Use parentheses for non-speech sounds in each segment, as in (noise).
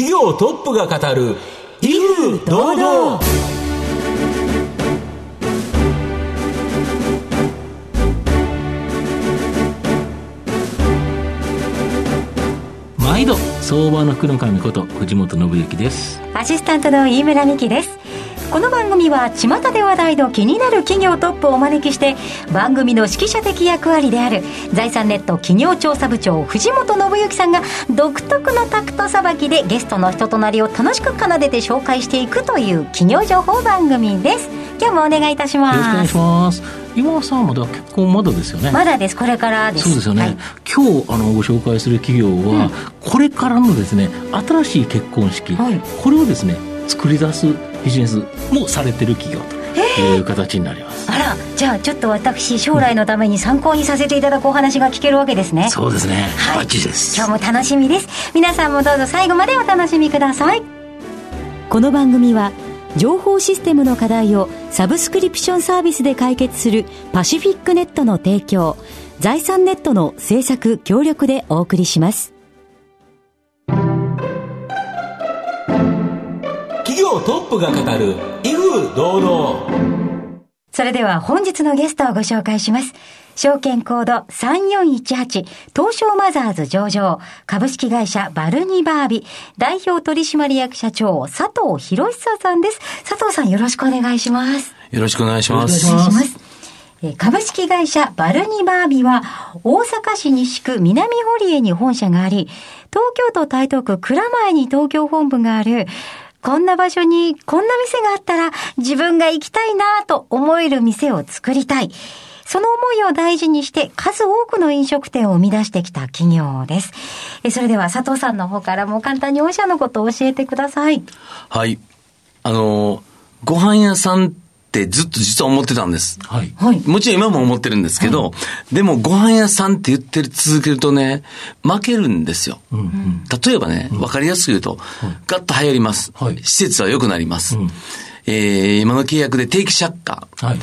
企業トップが語る威風堂々。毎度相場の福の神こと藤本信之です。アシスタントの飯村美希ですこの番組は巷で話題の気になる企業トップをお招きして番組の指揮者的役割である財産ネット企業調査部長藤本信之さんが独特のタクトさばきでゲストの人となりを楽しく奏でて紹介していくという企業情報番組です。今日もお願いいたします。よろしくお願いします今さんまだ結婚まだですよね。まだです。これからです。そうですよね、はい、今日あのご紹介する企業は、うん、これからのですね新しい結婚式、はい、これをですね作り出すビジネスもされてる企業という形になります、あらじゃあちょっと私将来のために参考にさせていただくお話が聞けるわけですね、そうですね、はい、バッチです。今日も楽しみです。皆さんもどうぞ最後までお楽しみください。この番組は情報システムの課題をサブスクリプションサービスで解決するパシフィックネットの提供財産ネットの制作協力でお送りします業トップが語る威風堂々それでは本日のゲストをご紹介します。証券コード3418東証マザーズ上場株式会社バルニバービ代表取締役社長佐藤博久さんです。佐藤さんよろしくお願いします。よろしくお願いします。お願いします。株式会社バルニバービは大阪市西区南堀江に本社があり、東京都台東区蔵前に東京本部があるこんな場所にこんな店があったら自分が行きたいなと思える店を作りたい。その思いを大事にして数多くの飲食店を生み出してきた企業です。それでは佐藤さんの方からも簡単に御社のことを教えてください。はい。あの、ご飯屋さんってずっと実は思ってたんです。はい。もちろん今も思ってるんですけど、はい、でもご飯屋さんって言って続けるとね、負けるんですよ。うんうん、例えばね、わ、かりやすく言うと、ガッと流行ります。はい、施設は良くなります。うん、えー、今の契約で定期借家、はい、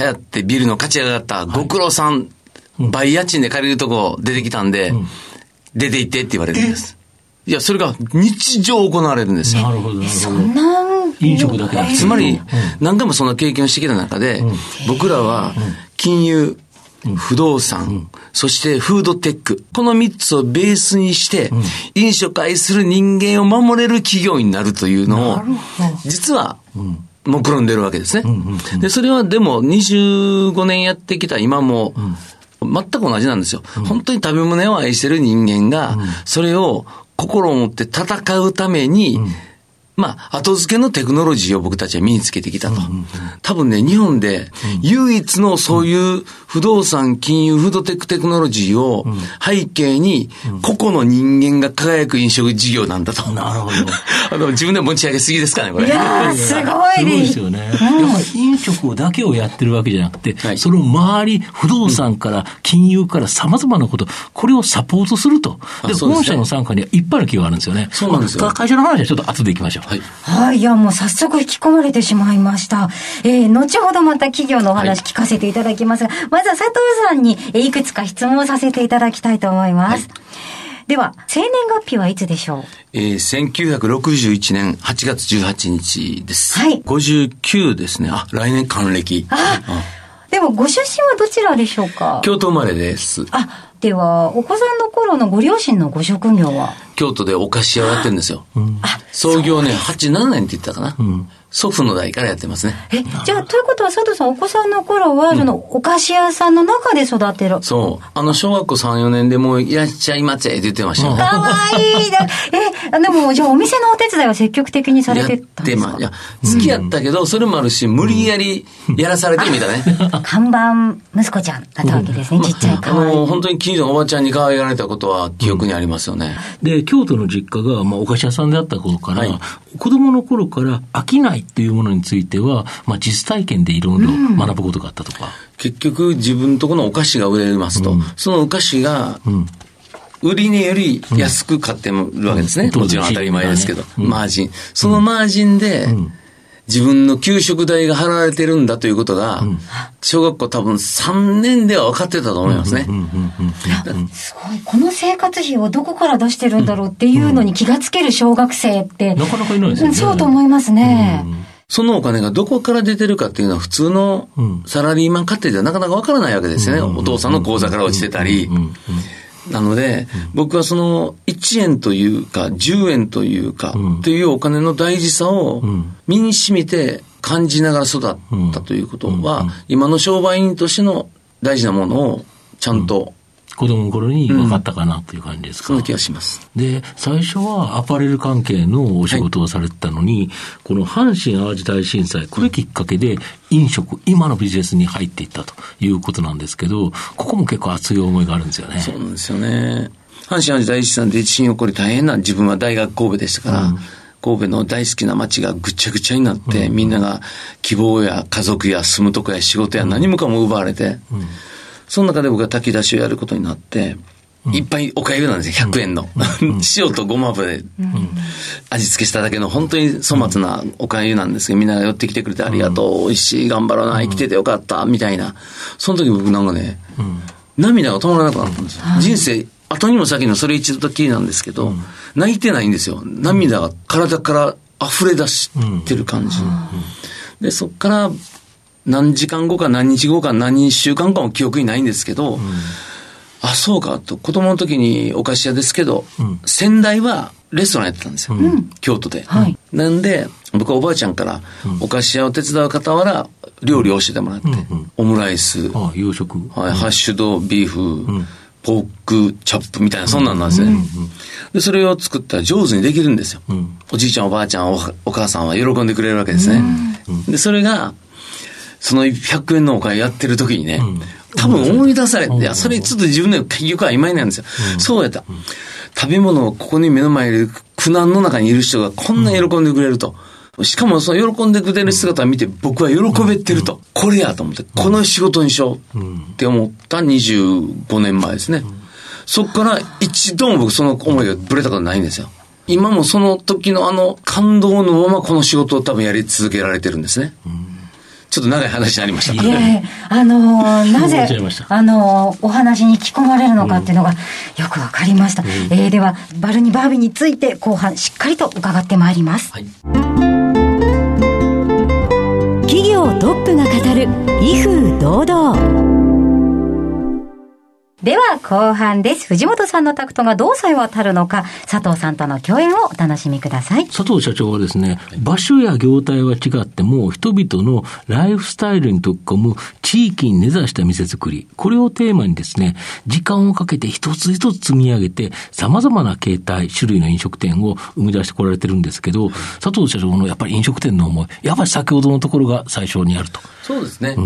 流行ってビルの価値が上がった、ご苦労さん、倍家賃で借りるとこ出てきたんで、出て行ってって言われるんです。いや、それが日常行われるんですよ。なるほど、なるほど。そんな飲食だけだ。つまり、何回もそんな経験をしてきた中で、僕らは金融、不動産、そしてフードテック。この3つをベースにして、飲食愛する人間を守れる企業になるというのを、実は、目論んでるわけですね。で、それはでも25年やってきた今も、全く同じなんですよ。本当に食べ物を愛してる人間が、それを心を持って戦うために、まあ、後付けのテクノロジーを僕たちは身につけてきたと。多分ね、日本で唯一のそういう不動産、金融、フードテックテクノロジーを背景に、個々の人間が輝く飲食事業なんだと。なるほど。(laughs) あの、自分で持ち上げすぎですかね、これ。いやすごいすごいですよね。やっぱり飲食だけをやってるわけじゃなくて、その周り、不動産から金融から様々なこと、これをサポートすると。で、本社の参加にはいっぱいの企業があるんですよね。そうなんですよ。会社の話はちょっと後で行きましょう。はい。はい。いや、もう早速引き込まれてしまいました。えー、後ほどまた企業のお話聞かせていただきますが、はい、まずは佐藤さんにいくつか質問させていただきたいと思います。はい、では、生年月日はいつでしょう？えー、1961年8月18日です。はい。59ですね。あ、来年還暦。あ、でもご出身はどちらでしょうか？京都生まれです。あ、では、お子さんの頃のご両親のご職業は？京都でお菓子屋をやってるんですよ。うん、創業ね、87年って言ったかな。うん祖父の代からやってますね。え、じゃあ、ということは佐藤さん、お子さんの頃は、その、お菓子屋さんの中で育てる。そう。あの、小学校3、4年でもういらっしゃいませって言ってましたよ。かわいい (laughs) え、でも、じゃあ、お店のお手伝いは積極的にされてたんですか？やってま、いや、好きやったけど、それもあるし、無理やりやらされてみたね。(laughs) 看板息子ちゃんだったわけですね、ちっちゃいあの、本当に近所のおばちゃんに可愛がられたことは記憶にありますよね。で、京都の実家が、まあ、お菓子屋さんであった頃から、子供の頃から飽きないっていうものについては、まあ、実体験でいろいろ学ぶことがあったとか。結局、自分とこのお菓子が売れますと、うん、そのお菓子が、売り値より安く買ってるわけですね。もちろん当たり前ですけど、マージン。そのマージンで、自分の給食代が払われてるんだということが、小学校多分3年では分かってたと思いますね。すごい。この生活費をどこから出してるんだろうっていうのに気がつける小学生って。なかなかいないですよね。そうと思いますね。そのお金がどこから出てるかっていうのは普通のサラリーマン家庭ではなかなかわからないわけですよね。お父さんの口座から落ちてたり。なので、僕はその1円というか10円というか、というお金の大事さを身に染みて感じながら育ったということは、今の商売人としての大事なものをちゃんと、子供の頃に分かったかなという感じですか？そんな気がします。で、最初はアパレル関係のお仕事をされてたのに、この阪神淡路大震災、これきっかけで飲食、今のビジネスに入っていったということなんですけど、ここも結構熱い思いがあるんですよね。そうなんですよね。阪神・淡路大震災で地震起こり大変な自分は大学神戸でしたから、神戸の大好きな街がぐちゃぐちゃになって、みんなが希望や家族や住むとこや仕事や何もかも奪われて、その中で僕が炊き出しをやることになって、いっぱいおかゆなんですよ、100円の。(laughs) 塩とごま油で味付けしただけの本当に粗末なおかゆなんですけど、みんなが寄ってきてくれてありがとう、美味しい、頑張ろうな、生きててよかった、みたいな。その時僕なんかね、涙が止まらなくなったんですよ。人生、後にも先にもそれ一度きりなんですけど、泣いてないんですよ。涙が体から溢れ出してる感じ。で、そっから何時間後か何日後か何週間かも記憶にないんですけど、あ、そうかと、子供の時にお菓子屋ですけど、先代はレストランやってたんですよ。京都で。はい。なんで、僕はおばあちゃんから、お菓子屋を手伝う傍ら、料理を教えてもらって、オムライス、ああ洋食。はい、ハッシュドビーフ、ポークチャップみたいな、そんなんなんですね。で、それを作ったら上手にできるんですよ。おじいちゃん、おばあちゃん、おお母さんは喜んでくれるわけですね。で、それが、その100円のお金やってる時にね、多分思い出されて、いや、それちょっと自分で結局は曖昧なんですよ。そうやった。食べ物をここに目の前にいる苦難の中にいる人がこんな喜んでくれると。しかもその喜んでくれる姿を見て僕は喜べてると。これやと思って、この仕事にしようって思った25年前ですね。そっから一度も僕その思いがぶれたことないんですよ。今もその時のあの感動のままこの仕事を多分やり続けられてるんですね。ちょっと長い話になりました。いえ、あのー (laughs) なぜあのーお話に聞き込まれるのかっていうのがよくわかりました。えーでは、バルニバービについて後半しっかりと伺ってまいります。はい企業トップが語る威風堂々では後半です。藤本さんのタクトがどうさえ渡るのか、佐藤さんとの共演をお楽しみください。佐藤社長はですね、場所や業態は違っても、人々のライフスタイルに溶け込む地域に根ざした店作り、これをテーマにですね、時間をかけて一つ一つ積み上げて、様々な形態、種類の飲食店を生み出してこられてるんですけど、佐藤社長のやっぱり飲食店の思い、やっぱり先ほどのところが最初にあると。そうですね。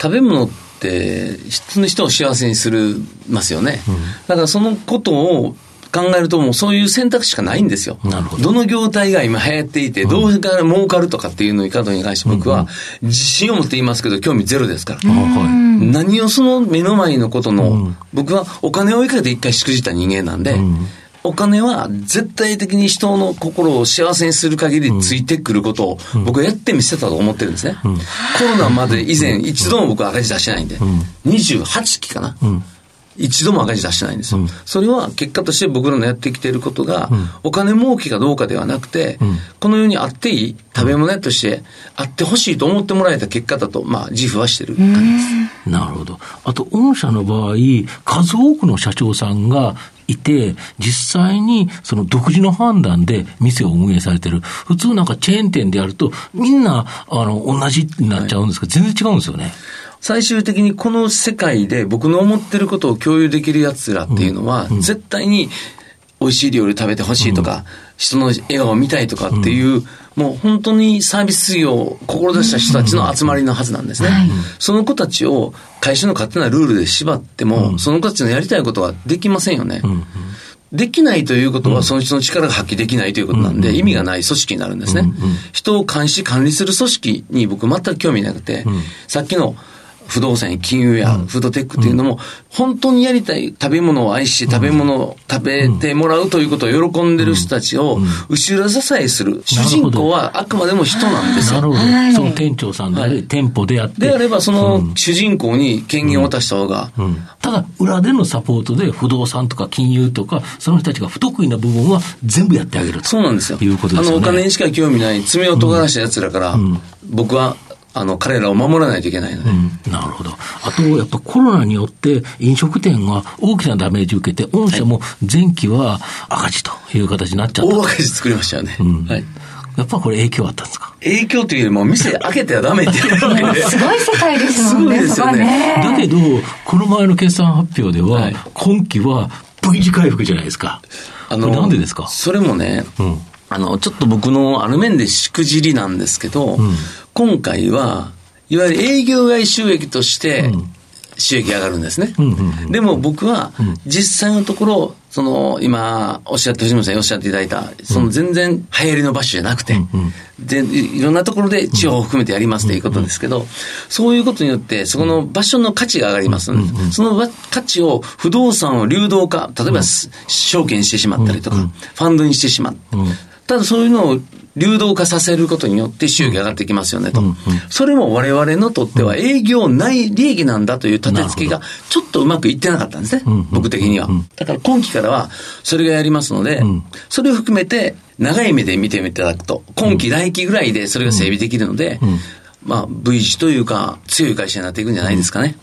食べ物って、人の人を幸せにするますよね。だからそのことを考えるともうそういう選択肢しかないんですよ。なるほど。の業態が今流行っていて、どうから儲かるとかっていうのに方に関して僕は自信を持って言いますけど、興味ゼロですから。何をその目の前のことの、僕はお金を追いかけて一回しくじった人間なんで、お金は絶対的に人の心を幸せにする限りついてくることを僕はやってみせたと思ってるんですね。コロナまで以前一度も僕は赤字出してないんで、28期かな。一度も赤字出してないんですよ。それは結果として僕らのやってきていることが、お金儲けかどうかではなくて、この世にあっていい食べ物屋としてあってほしいと思ってもらえた結果だと、まあ自負はしてる感じです。なるほど。あと、御社の場合、数多くの社長さんがいて、実際にその独自の判断で店を運営されてる。普通なんかチェーン店でやると、みんな、あの、同じになっちゃうんですけど、全然違うんですよね。最終的にこの世界で僕の思ってることを共有できる奴らっていうのは、絶対に美味しい料理食べてほしいとか、人の笑顔を見たいとかっていう、もう本当にサービス業を志した人たちの集まりのはずなんですね。その子たちを会社の勝手なルールで縛っても、その子たちのやりたいことはできませんよね。できないということは、その人の力が発揮できないということなんで、意味がない組織になるんですね。人を監視、管理する組織に僕全く興味なくて、さっきの、不動産や金融やフードテックっていうのも、本当にやりたい食べ物を愛し、食べ物を食べてもらうということを喜んでる人たちを、後ろ支えする。主人公はあくまでも人なんですよ。なるほど。はいその店長さんであり、はい店舗であって。であれば、その主人公に権限を渡した方が、うんただ、裏でのサポートで不動産とか金融とか、その人たちが不得意な部分は全部やってあげると。そうなんですよ。いうことですよねあの、お金にしか興味ない、爪を尖らした奴らから、僕は、あの、彼らを守らないといけないので。うんなるほど。あと、やっぱコロナによって飲食店が大きなダメージを受けて、御社も前期は赤字という形になっちゃった。大赤字作りましたよね。はい。やっぱこれ影響あったんですか？影響というよりも、(laughs) 店開けてはダメっていうわけで。すごい世界ですもんね。すごいですよねそこはだけど、この前の決算発表では、はい今期は V 字回復じゃないですか。あこれなんでですか？それもね、うんあの、ちょっと僕のある面でしくじりなんですけど、今回は、いわゆる営業外収益として、収益上がるんですね。んうんでも僕は、実際のところ、その、今、おっしゃって、藤本さんにおっしゃっていただいた、その全然流行りの場所じゃなくて、でいいろんなところで地方を含めてやりますということですけど、そういうことによって、そこの場所の価値が上がります。ので、そのば価値を不動産を流動化、例えば、証券にしてしまったりとか、ファンドにしてしまう。ただそういうのを流動化させることによって収益が上がってきますよねと。それも我々のとっては営業内利益なんだという立て付けがちょっとうまくいってなかったんですね。僕的には。だから今期からはそれがやりますので、それを含めて長い目で見ていただくと、今期来期ぐらいでそれが整備できるので、まあ V 字というか強い会社になっていくんじゃないですかね。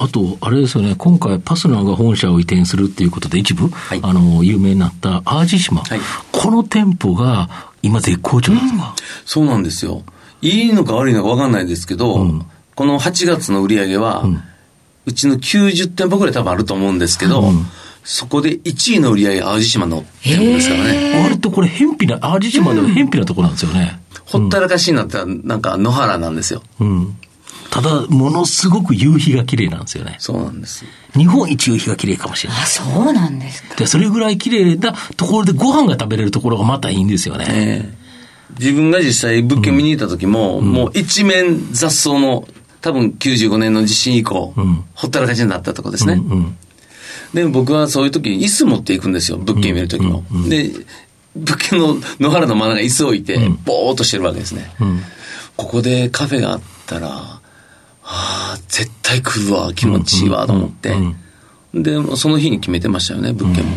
あと、あれですよね、今回パスナーが本社を移転するっていうことで一部、い。あの、有名になった淡路島、はい。この店舗が今絶好調なんですか、そうなんですよ。いいのか悪いのか分かんないですけど、この8月の売り上げは、うちの90店舗ぐらい多分あると思うんですけど、そこで1位の売り上げ淡路島の店舗ですからね。割とこれ、偏僻な、淡路島では偏僻なところなんですよね。ほったらかしになったら、なんか野原なんですよ。うん。ただ、ものすごく夕日が綺麗なんですよね。そうなんです。日本一夕日が綺麗かもしれないあ、。そうなんですか。で、それぐらい綺麗なところでご飯が食べれるところがまたいいんですよね。ええ自分が実際物件見に行った時も、もう一面雑草の、多分95年の地震以降、ほったらかしになったとこですね。うん。で、僕はそういう時に椅子持っていくんですよ、物件見る時も。で、物件の野原の真ん中に椅子置いて、ぼーっとしてるわけですね。ここでカフェがあったら、はあ、絶対来るわ、気持ちいいわ、と思って。で、その日に決めてましたよね、物件も。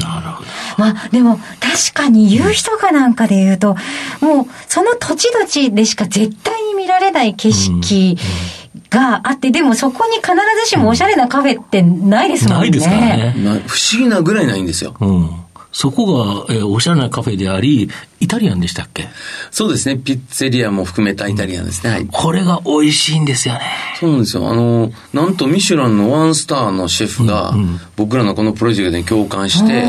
なるほど。まあでも確かに夕日とかなんかで言うと、もうその土地土地でしか絶対に見られない景色があって、でもそこに必ずしもおしゃれなカフェってないですもんね。ないですからね。な不思議なぐらいないんですよ。うん。そこが、えーおしゃれなカフェであり、イタリアンでしたっけ？そうですね、ピッツェリアも含めたイタリアンですね。はい。これが美味しいんですよね。そうなんですよ。あの、なんとミシュランのワンスターのシェフが、僕らのこのプロジェクトに共感して、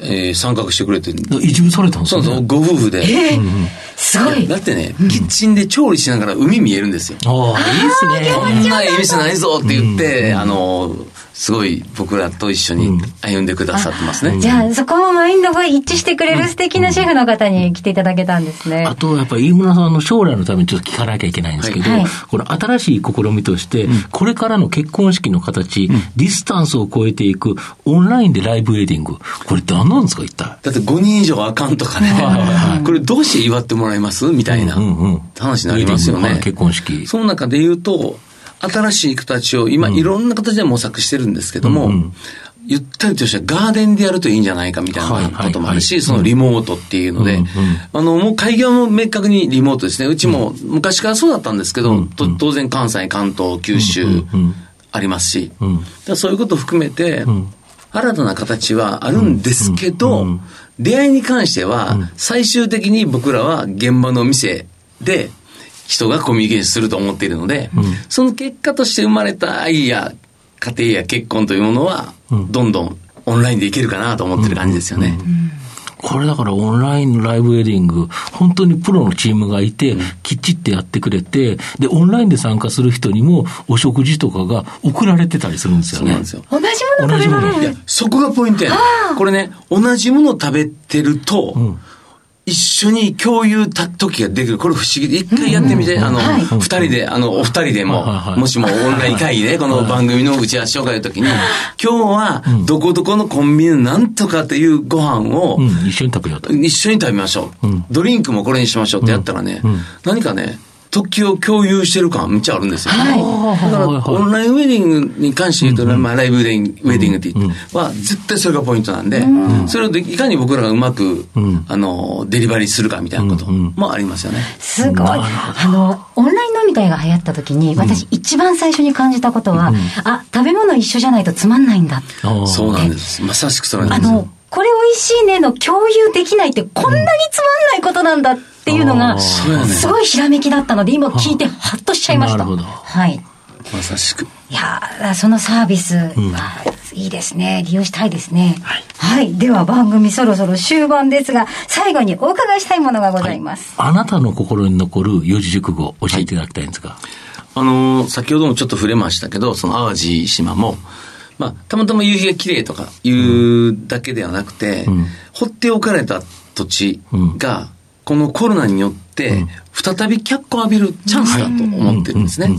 えー参画してくれてる。移住されたんですよね。そうそう、ご夫婦で。えすごい。だってね、キッチンで調理しながら海見えるんですよ。ああ、いいですね。こんなええ店ないぞって言って、あの、すごい僕らと一緒に歩んでくださってますね。じゃあそこもマインドが一致してくれる素敵なシェフの方に来ていただけたんですね。あと、やっぱり飯村さんの将来のためにちょっと聞かなきゃいけないんですけど、はいはいこれ新しい試みとして、これからの結婚式の形、ディスタンスを超えていくオンラインでライブウェディング。これ何なんですか、一体？だって5人以上あかんとかね、(laughs) これどうして祝ってもらいます？みたいなうんうん話になりますよねウェディング。結婚式。その中で言うと、新しい形を今いろんな形で模索してるんですけども、ゆったりとしたガーデンでやるといいんじゃないかみたいなこともあるし、そのリモートっていうので、あの、もう開業も明確にリモートですね。うちも昔からそうだったんですけど、と当然関西、関東、九州ありますし、そういうことを含めて、新たな形はあるんですけど、出会いに関しては、最終的に僕らは現場の店で人がコミュニケーションすると思っているので、その結果として生まれた愛や家庭や結婚というものは、どんどんオンラインでいけるかなと思ってる感じですよね。これだからオンラインのライブウェディング、本当にプロのチームがいて、きっちってやってくれて、で、オンラインで参加する人にもお食事とかが送られてたりするんですよねそうなんで。すよ。同じもの食べられる？いや、そこがポイントやねこれね、同じもの食べてると、一緒に共有た時ができる。これ不思議で、一回やってみて、あの、二、人で、あの、お二人でも、もしもオンライン会議で、この番組の打ち合わせ紹介の時に、今日は、どこどこのコンビニのなんとかっていうご飯を、一緒に食べようと。一緒に食べましょう。ドリンクもこれにしましょうってやったらね、何かね、時を共有してる感めっちゃあるんですよ。はい。だから、オンラインウェディングに関して言うと、ね、まあ、ライブウェディング、ウェディングって言って、は、絶対それがポイントなんで、それをいかに僕らがうまく、あの、デリバリーするかみたいなこともありますよね。すごい。あの、オンライン飲み会が流行った時に、私一番最初に感じたことは、あ、食べ物一緒じゃないとつまんないんだ。そうなんです。まさしくそれなんですよ。これ美味しいねの共有できないってこんなにつまんないことなんだっていうのが、すごいひらめきだったので、今聞いてハッとしちゃいました。はい。まさしく。いやそのサービス、うん、いいですね。利用したいですね。はい、はい。では番組そろそろ終盤ですが、最後にお伺いしたいものがございます。はい、あなたの心に残る四字熟語、教えていただきたいんですか、はい、あのー、先ほどもちょっと触れましたけど、その淡路島も、まあ、たまたま夕日が綺麗とかいうだけではなくて、うん、放っておかれた土地が、このコロナによって、再び脚光を浴びるチャンスだと思ってるんですね。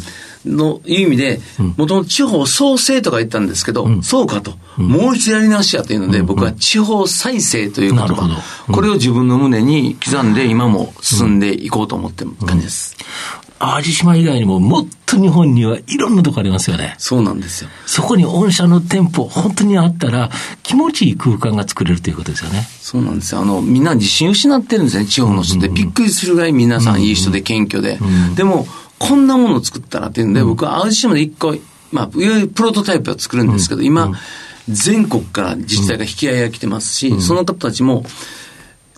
のいう意味で、もともと地方創生とか言ったんですけど、そうかと、もう一度やり直しやというので、僕は地方再生という言葉、これを自分の胸に刻んで、今も進んでいこうと思ってる感じです。淡路島以外にももっと日本にはいろんなとこありますよね。そうなんですよ。そこに御社の店舗、本当にあったら、気持ちいい空間が作れるということですよね。そうなんですよ。あの、みんな自信失ってるんですね、地方の人って。びっくりするぐらい皆さんいい人で謙虚で。でも、こんなものを作ったらっていうんで、僕は淡路島で一個、まあ、いわゆるプロトタイプを作るんですけど、今、全国から自治体が引き合いが来てますし、その方たちも、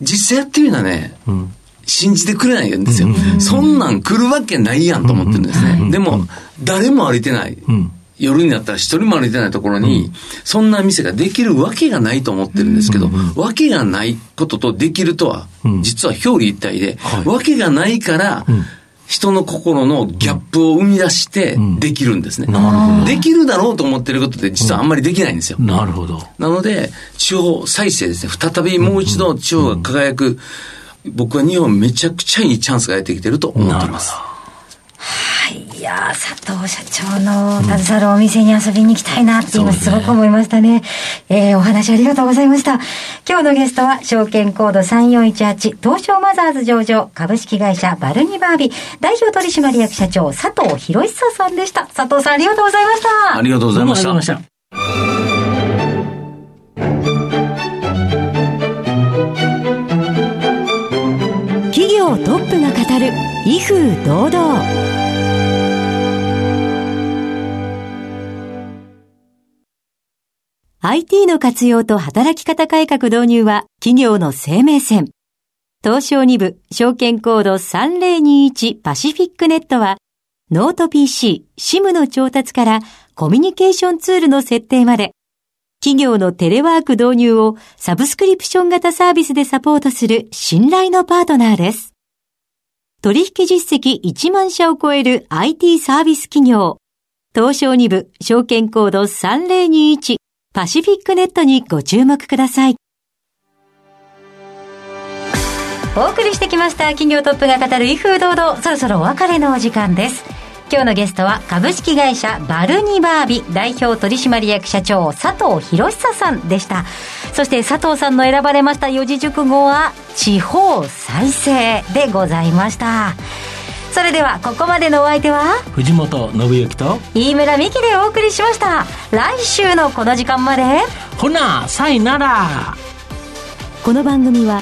実際やってみるのはね、信じてくれないんですよ。そんなん来るわけないやんと思ってるんですね。でも、誰も歩いてない。夜になったら一人も歩いてないところに、そんな店ができるわけがないと思ってるんですけど、わけがないこととできるとは、実は表裏一体で、わけがないから、人の心のギャップを生み出してできるんですね。なるほど。できるだろうと思ってることって実はあんまりできないんですよ。なるほど。なので、地方再生ですね。再びもう一度地方が輝く、僕は日本めちゃくちゃいいチャンスがやってきてると思っています。はい。いや佐藤社長の携わるお店に遊びに行きたいなって今すごく思いましたね。ねえー、お話ありがとうございました。今日のゲストは、証券コード3418東証マザーズ上場株式会社バルニバービ代表取締役社長佐藤博久さんでした。佐藤さんありがとうございました。ありがとうございました。企業トップが語る威風堂々？IT の活用と働き方改革導入は企業の生命線。東証2部証券コード3021パシフィックネットはノート PC、SIM の調達からコミュニケーションツールの設定まで企業のテレワーク導入をサブスクリプション型サービスでサポートする信頼のパートナーです。取引実績1万社を超える IT サービス企業。東証2部証券コード3021パシフィックネットにご注目ください。お送りしてきました企業トップが語る威風堂々そろそろお別れのお時間です。今日のゲストは株式会社バルニバービ代表取締役社長佐藤博久さんでした。そして佐藤さんの選ばれました四字熟語は地方再生でございました。それではここまでのお相手は藤本信之と飯村美希でお送りしました。来週のこの時間まで。ほなさいなら。この番組は